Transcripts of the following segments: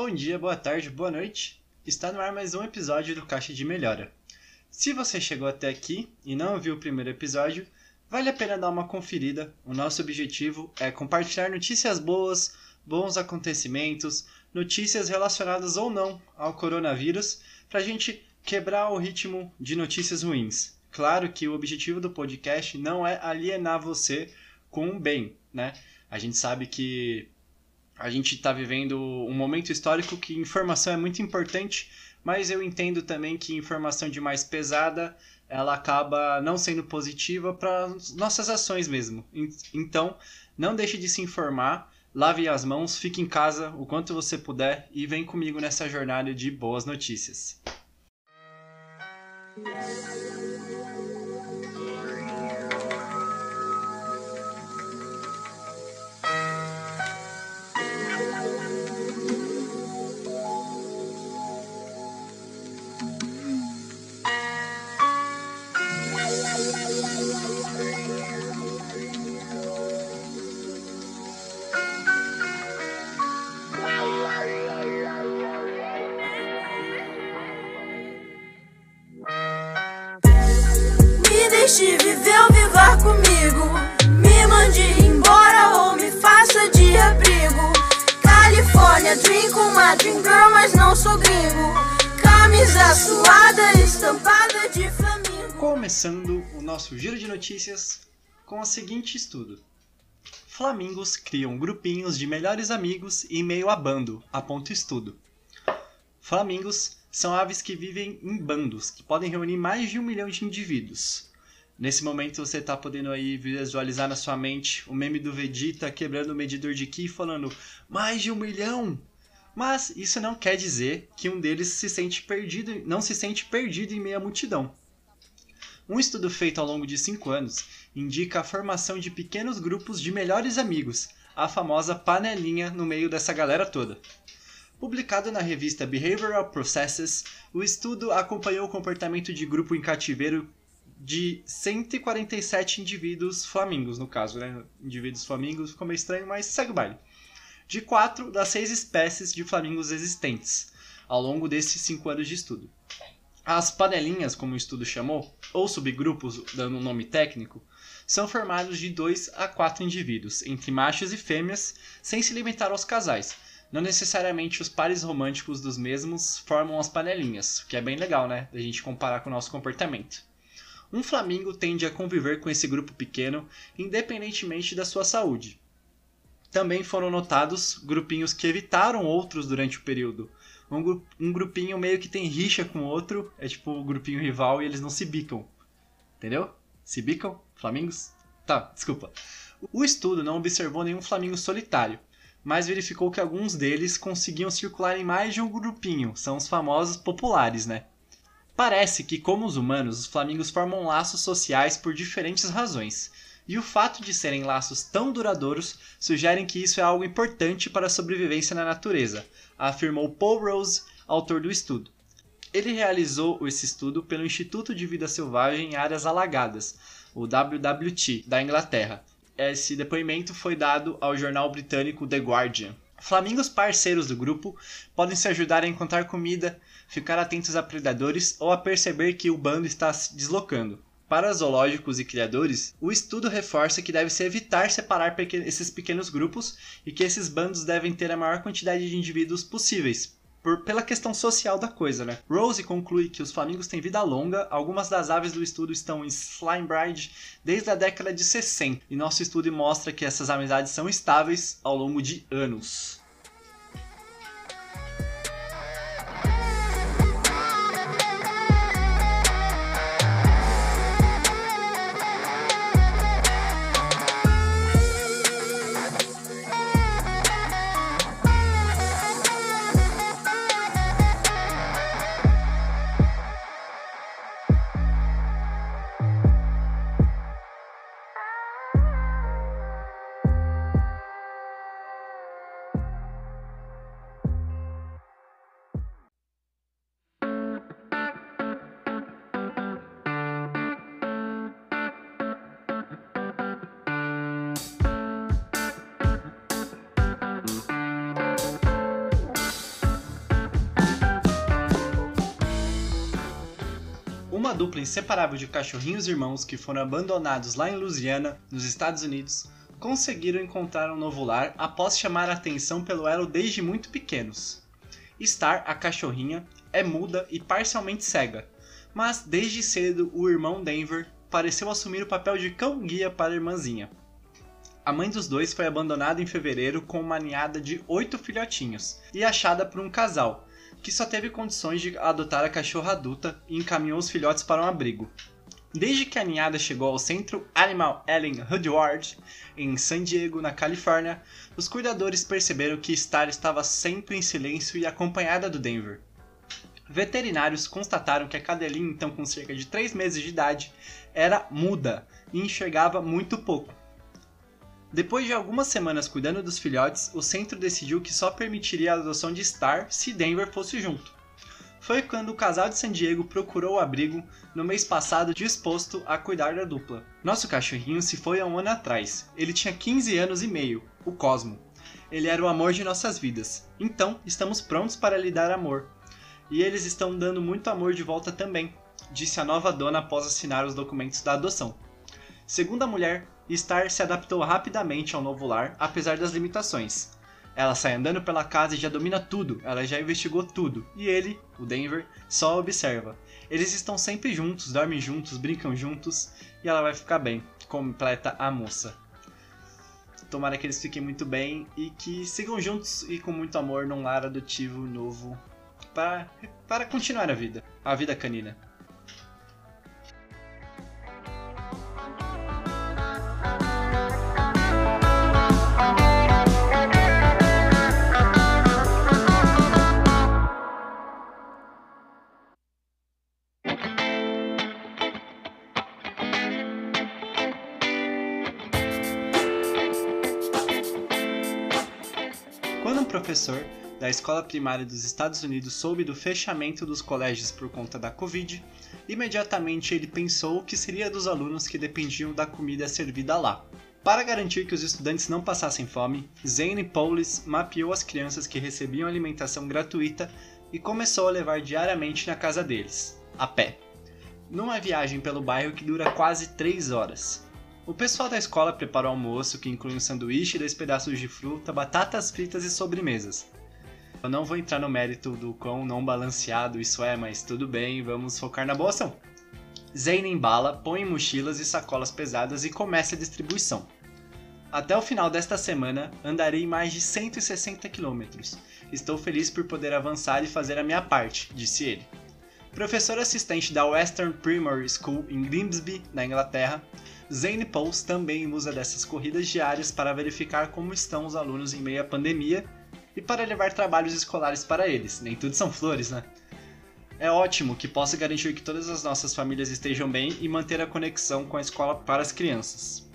Bom dia, boa tarde, boa noite. Está no ar mais um episódio do Caixa de Melhora. Se você chegou até aqui e não viu o primeiro episódio, vale a pena dar uma conferida. O nosso objetivo é compartilhar notícias boas, bons acontecimentos, notícias relacionadas ou não ao coronavírus, para a gente quebrar o ritmo de notícias ruins. Claro que o objetivo do podcast não é alienar você com o bem, né? A gente sabe que a gente está vivendo um momento histórico que informação é muito importante, mas eu entendo também que informação demais pesada ela acaba não sendo positiva para nossas ações mesmo. Então, não deixe de se informar, lave as mãos, fique em casa o quanto você puder e vem comigo nessa jornada de boas notícias. Dream girl, mas não sou gringo. Camisa suada, estampada de flamingo. Começando o nosso giro de notícias com o seguinte estudo. Flamingos criam grupinhos de melhores amigos em meio a bando, aponta estudo. Flamingos são aves que vivem em bandos, que podem reunir mais de um milhão de indivíduos. Nesse momento você tá podendo aí visualizar na sua mente o meme do Vegeta quebrando o medidor de Ki falando mais de um milhão. Mas isso não quer dizer que um deles se sente perdido, não se sente perdido em meio à multidão. Um estudo feito ao longo de cinco anos indica a formação de pequenos grupos de melhores amigos, a famosa panelinha no meio dessa galera toda. Publicado na revista Behavioral Processes, o estudo acompanhou o comportamento de grupo em cativeiro de 147 indivíduos flamingos, no caso, né? Indivíduos flamingos ficou meio estranho, mas segue o baile. De quatro das seis espécies de flamingos existentes, ao longo desses cinco anos de estudo. As panelinhas, como o estudo chamou, ou subgrupos, dando um nome técnico, são formados de dois a quatro indivíduos, entre machos e fêmeas, sem se limitar aos casais. Não necessariamente os pares românticos dos mesmos formam as panelinhas, que é bem legal, né? Da gente comparar com o nosso comportamento um flamingo tende a conviver com esse grupo pequeno, independentemente da sua saúde. Também foram notados grupinhos que evitaram outros durante o período. Um, um grupinho meio que tem rixa com outro, é tipo o um grupinho rival e eles não se bicam. Entendeu? Se bicam? Flamingos? Tá, desculpa. O estudo não observou nenhum flamingo solitário, mas verificou que alguns deles conseguiam circular em mais de um grupinho, são os famosos populares, né? Parece que, como os humanos, os flamingos formam laços sociais por diferentes razões, e o fato de serem laços tão duradouros sugere que isso é algo importante para a sobrevivência na natureza, afirmou Paul Rose, autor do estudo. Ele realizou esse estudo pelo Instituto de Vida Selvagem em Áreas Alagadas, o WWT, da Inglaterra. Esse depoimento foi dado ao jornal britânico The Guardian. Flamingos parceiros do grupo podem se ajudar a encontrar comida, ficar atentos a predadores ou a perceber que o bando está se deslocando. Para zoológicos e criadores, o estudo reforça que deve-se evitar separar esses pequenos grupos e que esses bandos devem ter a maior quantidade de indivíduos possíveis, por, pela questão social da coisa, né? Rose conclui que os flamingos têm vida longa, algumas das aves do estudo estão em Slimebridge desde a década de 60, e nosso estudo mostra que essas amizades são estáveis ao longo de anos. Dupla inseparável de cachorrinhos irmãos que foram abandonados lá em Louisiana, nos Estados Unidos, conseguiram encontrar um novo lar após chamar a atenção pelo elo desde muito pequenos. Star, a cachorrinha, é muda e parcialmente cega, mas desde cedo o irmão Denver pareceu assumir o papel de cão-guia para a irmãzinha. A mãe dos dois foi abandonada em fevereiro com uma ninhada de oito filhotinhos e achada por um casal, que só teve condições de adotar a cachorra adulta e encaminhou os filhotes para um abrigo. Desde que a ninhada chegou ao centro Animal Ellen Woodward, em San Diego, na Califórnia, os cuidadores perceberam que Star estava sempre em silêncio e acompanhada do Denver. Veterinários constataram que a cadelinha, então com cerca de 3 meses de idade, era muda e enxergava muito pouco. Depois de algumas semanas cuidando dos filhotes, o centro decidiu que só permitiria a adoção de Star se Denver fosse junto. Foi quando o casal de San Diego procurou o abrigo no mês passado disposto a cuidar da dupla. Nosso cachorrinho se foi há um ano atrás. Ele tinha 15 anos e meio, o Cosmo. Ele era o amor de nossas vidas. Então, estamos prontos para lhe dar amor. E eles estão dando muito amor de volta também, disse a nova dona após assinar os documentos da adoção. Segundo a mulher, Star se adaptou rapidamente ao novo lar, apesar das limitações. Ela sai andando pela casa e já domina tudo, ela já investigou tudo, e ele, o Denver, só observa. Eles estão sempre juntos, dormem juntos, brincam juntos, e ela vai ficar bem, completa a moça. Tomara que eles fiquem muito bem e que sigam juntos e com muito amor num lar adotivo novo para, para continuar a vida, a vida canina. Professor da escola primária dos Estados Unidos soube do fechamento dos colégios por conta da Covid, imediatamente ele pensou o que seria dos alunos que dependiam da comida servida lá. Para garantir que os estudantes não passassem fome, Zane Paulis mapeou as crianças que recebiam alimentação gratuita e começou a levar diariamente na casa deles, a pé. Numa viagem pelo bairro que dura quase 3 horas. O pessoal da escola preparou almoço que inclui um sanduíche, dois pedaços de fruta, batatas fritas e sobremesas. Eu não vou entrar no mérito do quão não balanceado isso é, mas tudo bem, vamos focar na boa ação. Zane embala, põe mochilas e sacolas pesadas e começa a distribuição. Até o final desta semana, andarei mais de 160 km. Estou feliz por poder avançar e fazer a minha parte, disse ele. Professor assistente da Western Primary School em Grimsby, na Inglaterra, Zane Pauls também usa dessas corridas diárias para verificar como estão os alunos em meio à pandemia e para levar trabalhos escolares para eles. Nem tudo são flores, né? É ótimo que possa garantir que todas as nossas famílias estejam bem e manter a conexão com a escola para as crianças.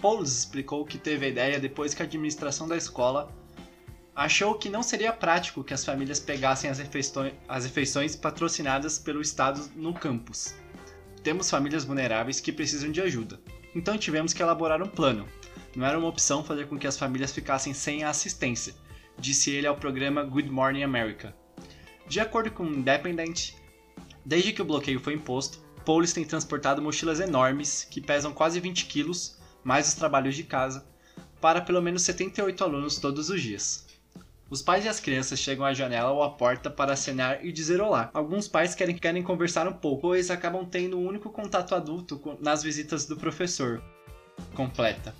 Pauls explicou que teve a ideia depois que a administração da escola achou que não seria prático que as famílias pegassem as refeições, as refeições patrocinadas pelo Estado no campus. Temos famílias vulneráveis que precisam de ajuda, então tivemos que elaborar um plano. Não era uma opção fazer com que as famílias ficassem sem a assistência, disse ele ao programa Good Morning America. De acordo com o Independent, desde que o bloqueio foi imposto, Polis tem transportado mochilas enormes, que pesam quase 20 quilos, mais os trabalhos de casa, para pelo menos 78 alunos todos os dias. Os pais e as crianças chegam à janela ou à porta para acenar e dizer olá. Alguns pais querem, querem conversar um pouco, pois acabam tendo o um único contato adulto nas visitas do professor. Completa.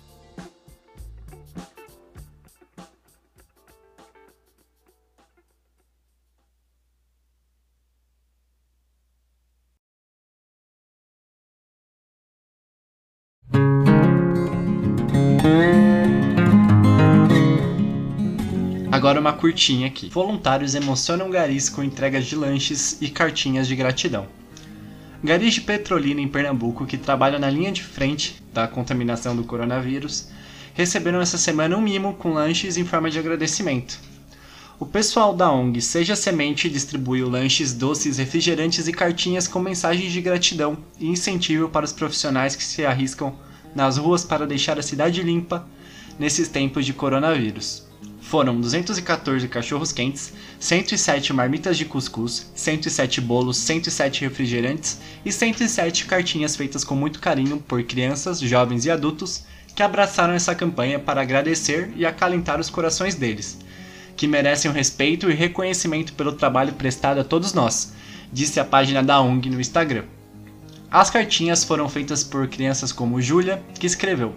Agora uma curtinha aqui. Voluntários emocionam garis com entregas de lanches e cartinhas de gratidão. Garis de Petrolina em Pernambuco, que trabalham na linha de frente da contaminação do coronavírus, receberam essa semana um mimo com lanches em forma de agradecimento. O pessoal da ONG Seja Semente distribuiu lanches, doces, refrigerantes e cartinhas com mensagens de gratidão e incentivo para os profissionais que se arriscam nas ruas para deixar a cidade limpa nesses tempos de coronavírus. Foram 214 cachorros quentes, 107 marmitas de cuscuz, 107 bolos, 107 refrigerantes e 107 cartinhas feitas com muito carinho por crianças, jovens e adultos que abraçaram essa campanha para agradecer e acalentar os corações deles, que merecem o respeito e reconhecimento pelo trabalho prestado a todos nós, disse a página da ONG no Instagram. As cartinhas foram feitas por crianças como Júlia, que escreveu: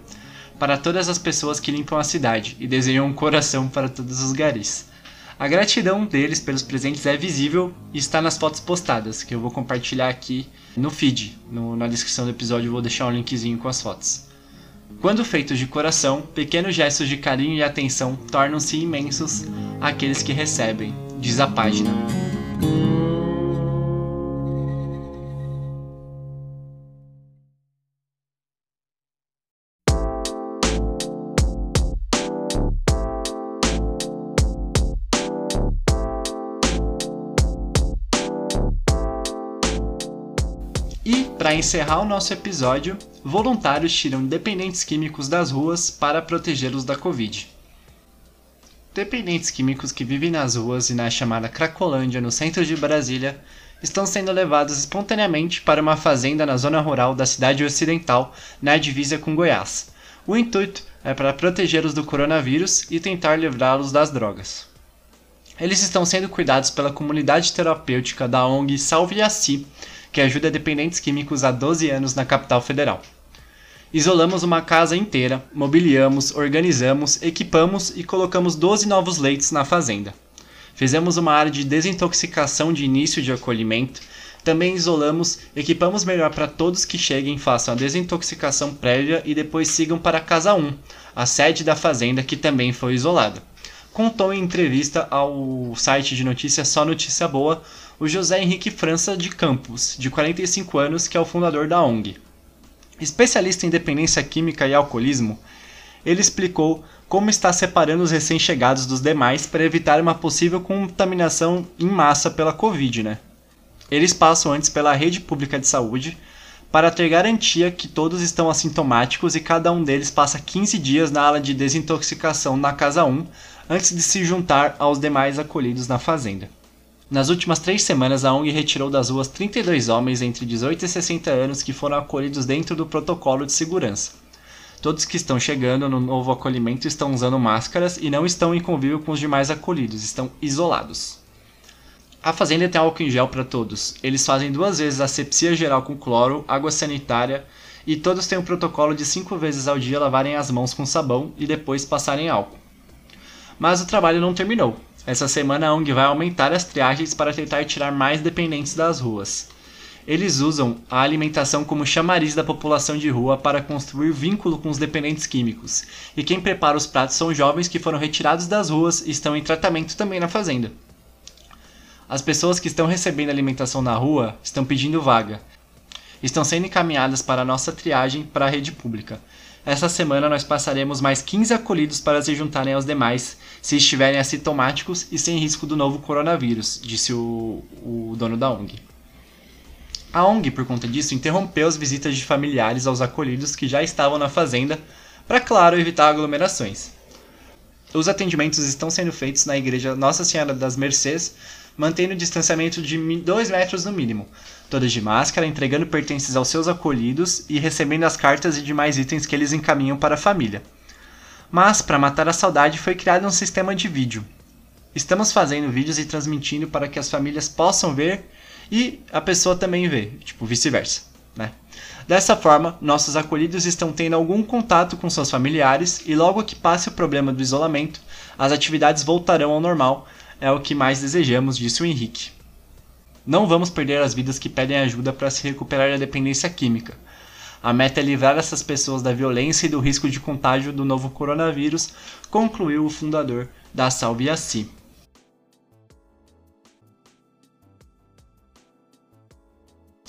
Para todas as pessoas que limpam a cidade e desenham um coração para todos os garis. A gratidão deles pelos presentes é visível e está nas fotos postadas, que eu vou compartilhar aqui no feed. No, na descrição do episódio vou deixar um linkzinho com as fotos. Quando feitos de coração, pequenos gestos de carinho e atenção tornam-se imensos àqueles que recebem, diz a página. Encerrar o nosso episódio, voluntários tiram dependentes químicos das ruas para protegê-los da Covid. Dependentes químicos que vivem nas ruas e na chamada Cracolândia, no centro de Brasília, estão sendo levados espontaneamente para uma fazenda na zona rural da cidade ocidental, na divisa com Goiás. O intuito é para protegê-los do coronavírus e tentar livrá-los das drogas. Eles estão sendo cuidados pela comunidade terapêutica da ONG Salve Assi, que ajuda dependentes químicos há 12 anos na capital federal. Isolamos uma casa inteira, mobiliamos, organizamos, equipamos e colocamos 12 novos leitos na fazenda. Fizemos uma área de desintoxicação de início de acolhimento. Também isolamos, equipamos melhor para todos que cheguem, façam a desintoxicação prévia e depois sigam para a casa 1, a sede da fazenda que também foi isolada. Contou em entrevista ao site de notícias Só Notícia Boa o José Henrique França de Campos, de 45 anos, que é o fundador da ONG. Especialista em dependência química e alcoolismo, ele explicou como está separando os recém-chegados dos demais para evitar uma possível contaminação em massa pela Covid, né? Eles passam antes pela rede pública de saúde para ter garantia que todos estão assintomáticos e cada um deles passa 15 dias na ala de desintoxicação na casa 1 antes de se juntar aos demais acolhidos na fazenda. Nas últimas três semanas, a ONG retirou das ruas 32 homens entre 18 e 60 anos que foram acolhidos dentro do protocolo de segurança. Todos que estão chegando no novo acolhimento estão usando máscaras e não estão em convívio com os demais acolhidos, estão isolados. A fazenda tem álcool em gel para todos. Eles fazem duas vezes asepsia geral com cloro, água sanitária e todos têm um protocolo de cinco vezes ao dia lavarem as mãos com sabão e depois passarem álcool. Mas o trabalho não terminou. Essa semana a ONG vai aumentar as triagens para tentar tirar mais dependentes das ruas. Eles usam a alimentação como chamariz da população de rua para construir vínculo com os dependentes químicos. E quem prepara os pratos são jovens que foram retirados das ruas e estão em tratamento também na fazenda. As pessoas que estão recebendo alimentação na rua estão pedindo vaga. Estão sendo encaminhadas para a nossa triagem para a rede pública. Essa semana nós passaremos mais 15 acolhidos para se juntarem aos demais, se estiverem assintomáticos e sem risco do novo coronavírus, disse o, o dono da ONG. A ONG, por conta disso, interrompeu as visitas de familiares aos acolhidos que já estavam na fazenda, para, claro, evitar aglomerações. Os atendimentos estão sendo feitos na igreja Nossa Senhora das Mercês, mantendo o distanciamento de 2 metros no mínimo, todas de máscara, entregando pertences aos seus acolhidos e recebendo as cartas e demais itens que eles encaminham para a família. Mas, para matar a saudade, foi criado um sistema de vídeo. Estamos fazendo vídeos e transmitindo para que as famílias possam ver e a pessoa também vê, tipo vice-versa, né? Dessa forma, nossos acolhidos estão tendo algum contato com seus familiares e logo que passe o problema do isolamento, as atividades voltarão ao normal, é o que mais desejamos, disse o Henrique. Não vamos perder as vidas que pedem ajuda para se recuperar da dependência química. A meta é livrar essas pessoas da violência e do risco de contágio do novo coronavírus, concluiu o fundador da Salve Si.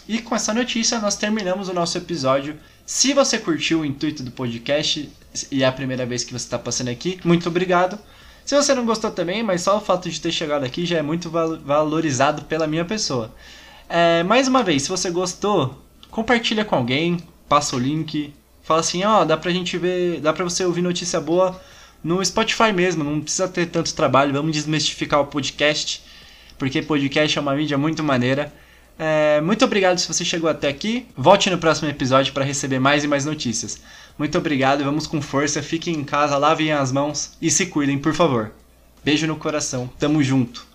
E com essa notícia nós terminamos o nosso episódio. Se você curtiu o intuito do podcast e é a primeira vez que você está passando aqui, muito obrigado. Se você não gostou também, mas só o fato de ter chegado aqui já é muito valorizado pela minha pessoa. É, mais uma vez, se você gostou, compartilha com alguém, passa o link, fala assim, ó, oh, dá pra gente ver, dá pra você ouvir notícia boa no Spotify mesmo, não precisa ter tanto trabalho, vamos desmistificar o podcast, porque podcast é uma mídia muito maneira. É, muito obrigado se você chegou até aqui. Volte no próximo episódio para receber mais e mais notícias. Muito obrigado, vamos com força, fiquem em casa, lavem as mãos e se cuidem, por favor. Beijo no coração, tamo junto.